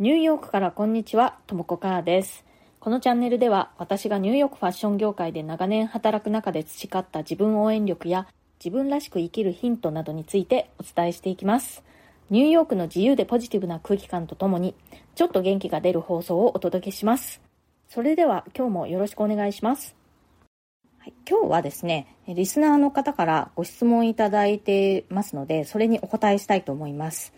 ニューヨークからこんにちは、ともこかーです。このチャンネルでは私がニューヨークファッション業界で長年働く中で培った自分応援力や自分らしく生きるヒントなどについてお伝えしていきます。ニューヨークの自由でポジティブな空気感とともにちょっと元気が出る放送をお届けします。それでは今日もよろしくお願いします。はい、今日はですね、リスナーの方からご質問いただいてますので、それにお答えしたいと思います。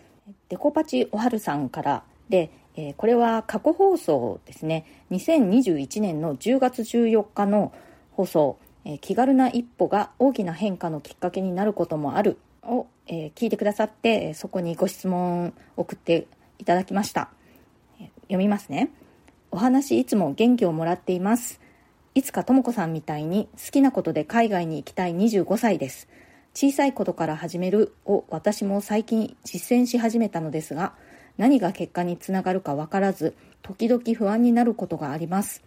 デコパチおはるさんからで、えーこれは過去放送ですね。2021年の10月14日の放送、えー気軽な一歩が大きな変化のきっかけになることもある。を、えー聞いてくださってそこにご質問を送っていただきました。読みますね。お話いつも元気をもらっています。いつかともこさんみたいに好きなことで海外に行きたい25歳です。小さいことから始めるを私も最近実践し始めたのですが何が結果につながるか分からず時々不安になることがあります。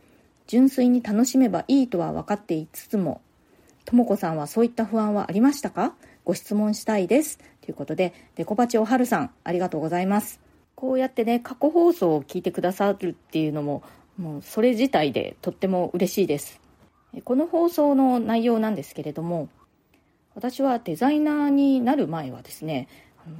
純粋に楽しめばいいとは分かっていつつも。ともこさんはそういった不安はありましたか？ご質問したいです。ということでデコバチおはるさんありがとうございます。こうやってね過去放送を聞いてくださるっていうのももうそれ自体でとっても嬉しいです。この放送の内容なんですけれども私はデザイナーになる前はですね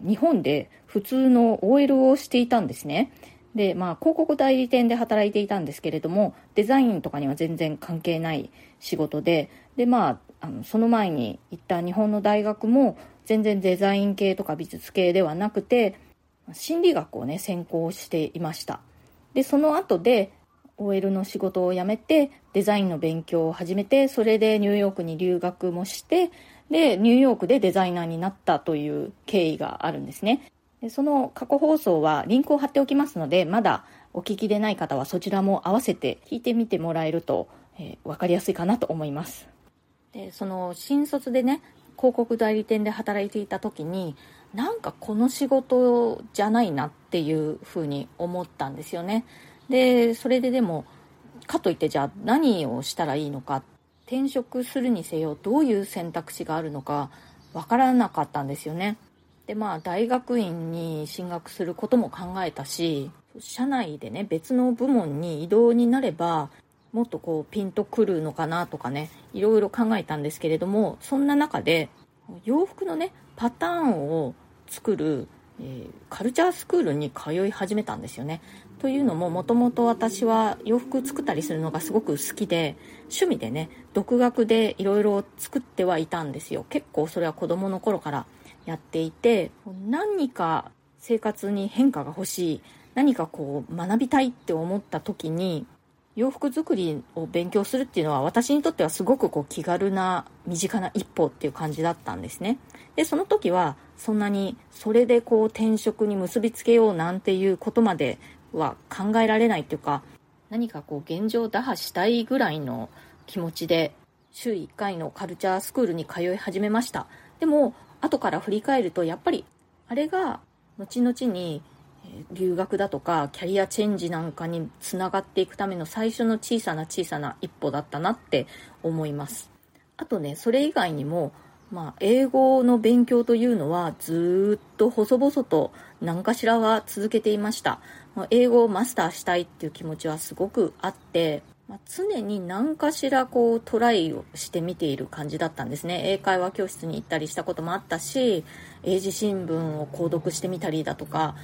日本で普通の OL をしていたんですね。でまあ広告代理店で働いていたんですけれどもデザインとかには全然関係ない仕事ででまああのその前に行った日本の大学も全然デザイン系とか美術系ではなくて心理学をね専攻していました。でその後で OL の仕事を辞めてデザインの勉強を始めてそれでニューヨークに留学もしてでニューヨークでデザイナーになったという経緯があるんですね。でその過去放送はリンクを貼っておきますのでまだお聞きでない方はそちらも合わせて聞いてみてもらえると、えー分かりやすいかなと思います。でその新卒でね広告代理店で働いていた時になんかこの仕事じゃないなっていうふうに思ったんですよね。でそれででもかといってじゃあ何をしたらいいのか転職するにせよどういう選択肢があるのかわからなかったんですよね。でまあ大学院に進学することも考えたし社内でね別の部門に異動になればもっとこうピンとくるのかなとかねいろいろ考えたんですけれどもそんな中で洋服のねパターンを作る、えーカルチャースクールに通い始めたんですよね。というのももともと私は洋服作ったりするのがすごく好きで趣味でね独学でいろいろ作ってはいたんですよ。結構それは子供の頃からやっていて何か生活に変化が欲しい何かこう学びたいって思った時に洋服作りを勉強するっていうのは私にとってはすごくこう気軽な身近な一歩っていう感じだったんですね。でその時はそんなにそれでこう転職に結びつけようなんていうことまでは考えられないっていうか何かこう現状打破したいぐらいの気持ちで週1回のカルチャースクールに通い始めました。でも後から振り返るとやっぱりあれが後々に留学だとかキャリアチェンジなんかにつながっていくための最初の小さな小さな一歩だったなって思います。あとねそれ以外にもまあ、英語の勉強というのはずっと細々と何かしらは続けていました。英語をマスターしたいっていう気持ちはすごくあって、まあ常に何かしらこうトライをしてみている感じだったんですね。英会話教室に行ったりしたこともあったし英字新聞を購読してみたりだとか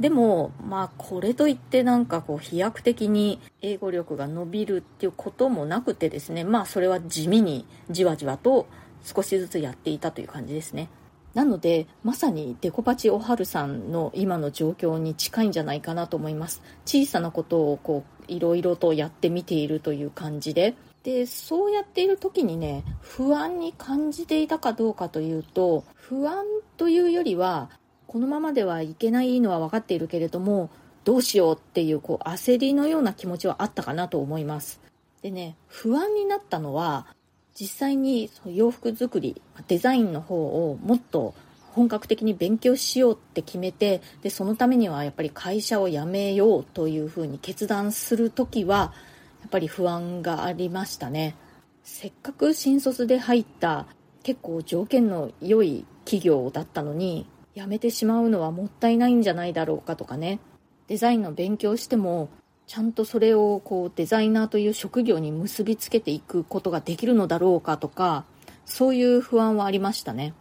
でもまあこれといってなんかこう飛躍的に英語力が伸びるっていうこともなくてですねまあそれは地味にじわじわと少しずつやっていたという感じですね。なのでまさにデコパチおはるさんの今の状況に近いんじゃないかなと思います。小さなことをこういろいろとやってみているという感じで。でそうやっている時にね不安に感じていたかどうかというと不安というよりはこのままではいけないのは分かっているけれどもどうしようっていうこう焦りのような気持ちはあったかなと思います。でね不安になったのは実際に洋服作りデザインの方をもっと本格的に勉強しようって決めてでそのためにはやっぱり会社を辞めようというふうに決断する時はやっぱり不安がありましたね。せっかく新卒で入った結構条件の良い企業だったのに辞めてしまうのはもったいないんじゃないだろうかとかね。デザインの勉強してもちゃんとそれをこうデザイナーという職業に結びつけていくことができるのだろうかとかそういう不安はありましたね。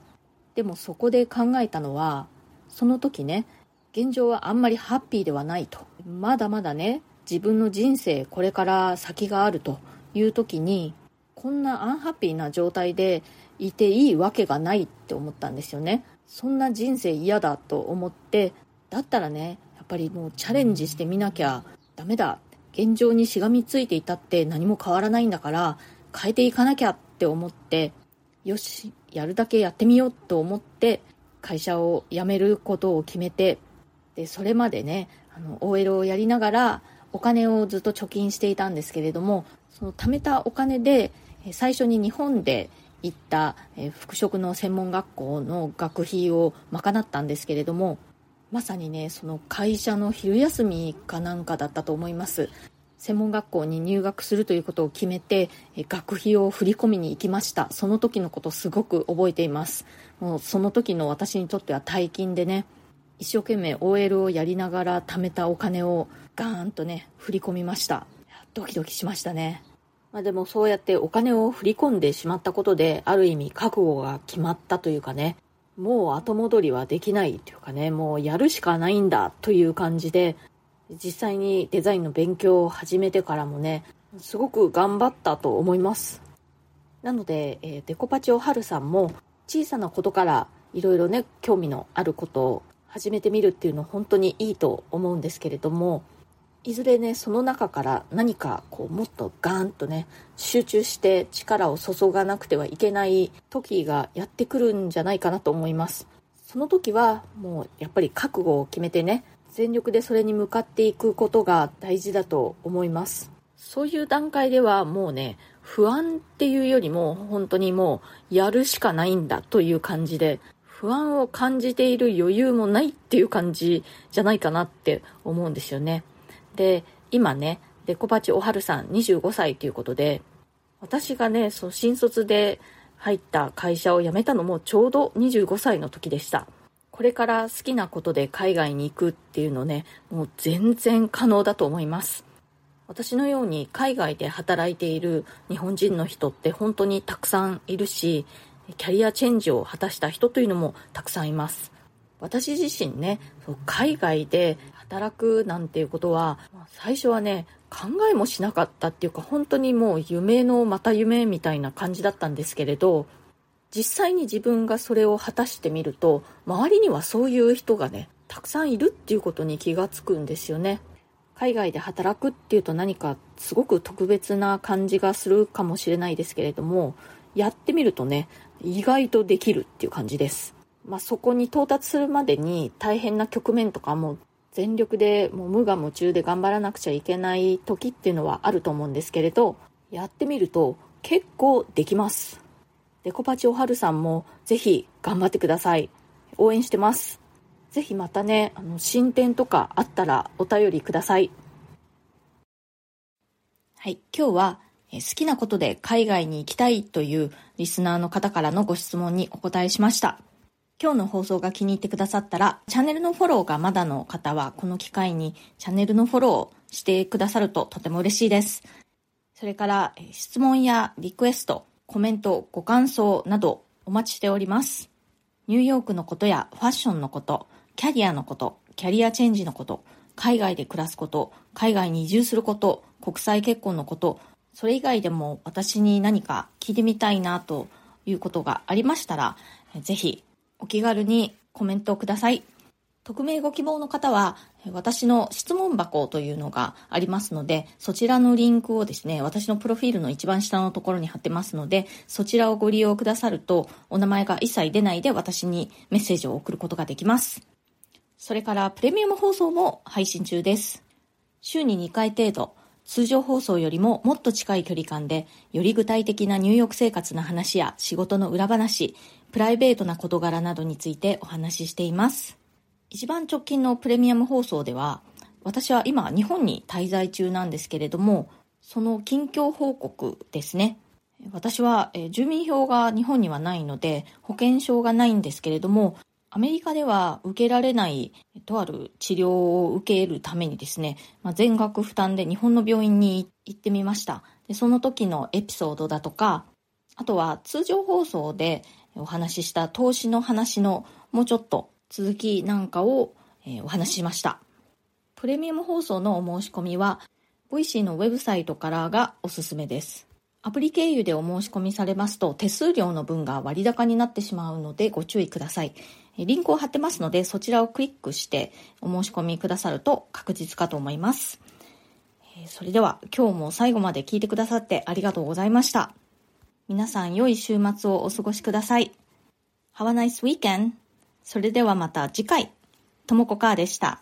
でもそこで考えたのはその時ね現状はあんまりハッピーではないと。まだまだね自分の人生これから先があると。いう時にこんなアンハッピーな状態でいていいわけがないって思ったんですよね。そんな人生嫌だと思ってだったらねやっぱりもうチャレンジしてみなきゃダメだ。現状にしがみついていたって何も変わらないんだから変えていかなきゃって思ってよしやるだけやってみようと思って会社を辞めることを決めてでそれまでねあの OL をやりながらお金をずっと貯金していたんですけれどもその貯めたお金で最初に日本で行った服飾の専門学校の学費を賄ったんですけれどもまさにねその会社の昼休みかなんかだったと思います。専門学校に入学するということを決めて学費を振り込みに行きました。その時のことすごく覚えています。もうその時の私にとっては大金でね一生懸命 OL をやりながら貯めたお金をガーンとね振り込みました。ドキドキしましたね。まあ、でもそうやってお金を振り込んでしまったことである意味覚悟が決まったというかねもう後戻りはできないというかねもうやるしかないんだという感じで実際にデザインの勉強を始めてからもねすごく頑張ったと思います。なので、えー、デコパチオハルさんも小さなことからいろいろね興味のあることを始めてみるっていうの本当にいいと思うんですけれどもいずれねその中から何かこうもっとガーンとね集中して力を注がなくてはいけない時がやってくるんじゃないかなと思います。その時はもうやっぱり覚悟を決めてね全力でそれに向かっていくことが大事だと思います。そういう段階ではもうね不安っていうよりも本当にもうやるしかないんだという感じで不安を感じている余裕もないっていう感じじゃないかなって思うんですよね。で、今ね、デコパチおはるさん25歳ということで、私がね、そう新卒で入った会社を辞めたのもちょうど25歳の時でした。これから好きなことで海外に行くっていうのね、もう全然可能だと思います。私のように海外で働いている日本人の人って本当にたくさんいるし、キャリアチェンジを果たした人というのもたくさんいます。私自身ね、海外で働くなんていうことは、最初はね、考えもしなかったっていうか、本当にもう夢のまた夢みたいな感じだったんですけれど、実際に自分がそれを果たしてみると、周りにはそういう人がね、たくさんいるっていうことに気がつくんですよね。海外で働くっていうと何かすごく特別な感じがするかもしれないですけれども、やってみるとね、意外とできるっていう感じです。まあ、そこに到達するまでに大変な局面とかも全力でもう無我夢中で頑張らなくちゃいけない時っていうのはあると思うんですけれどやってみると結構できます。デコパチおはるさんもぜひ頑張ってください。応援してます。ぜひまたねあの進展とかあったらお便りください。はい。今日は好きなことで海外に行きたいというリスナーの方からのご質問にお答えしました。今日の放送が気に入ってくださったら、チャンネルのフォローがまだの方は、この機会にチャンネルのフォローをしてくださるととても嬉しいです。それから、質問やリクエスト、コメント、ご感想などお待ちしております。ニューヨークのことやファッションのこと、キャリアのこと、キャリアチェンジのこと、海外で暮らすこと、海外に移住すること、国際結婚のこと、それ以外でも私に何か聞いてみたいなということがありましたら、ぜひお気軽にコメントをください。匿名ご希望の方は、私の質問箱というのがありますので、そちらのリンクをですね、私のプロフィールの一番下のところに貼ってますので、そちらをご利用くださると、お名前が一切出ないで私にメッセージを送ることができます。それから、プレミアム放送も配信中です。週に2回程度、通常放送よりももっと近い距離感で、より具体的な入浴生活の話や仕事の裏話、プライベートな事柄などについてお話ししています。一番直近のプレミアム放送では、私は今日本に滞在中なんですけれども、その近況報告ですね。私は住民票が日本にはないので保険証がないんですけれどもアメリカでは受けられないとある治療を受けるためにですね、まあ、全額負担で日本の病院に行ってみました。でその時のエピソードだとか、あとは通常放送でお話しした投資の話のもうちょっと続きなんかを、え、お話ししました。プレミアム放送のお申し込みは、 Voicy のウェブサイトからがおすすめです。アプリ経由でお申し込みされますと手数料の分が割高になってしまうのでご注意ください。リンクを貼ってますのでそちらをクリックしてお申し込みくださると確実かと思います。それでは今日も最後まで聞いてくださってありがとうございました。皆さん良い週末をお過ごしください。Have a nice weekend! それではまた次回。ともこかーでした。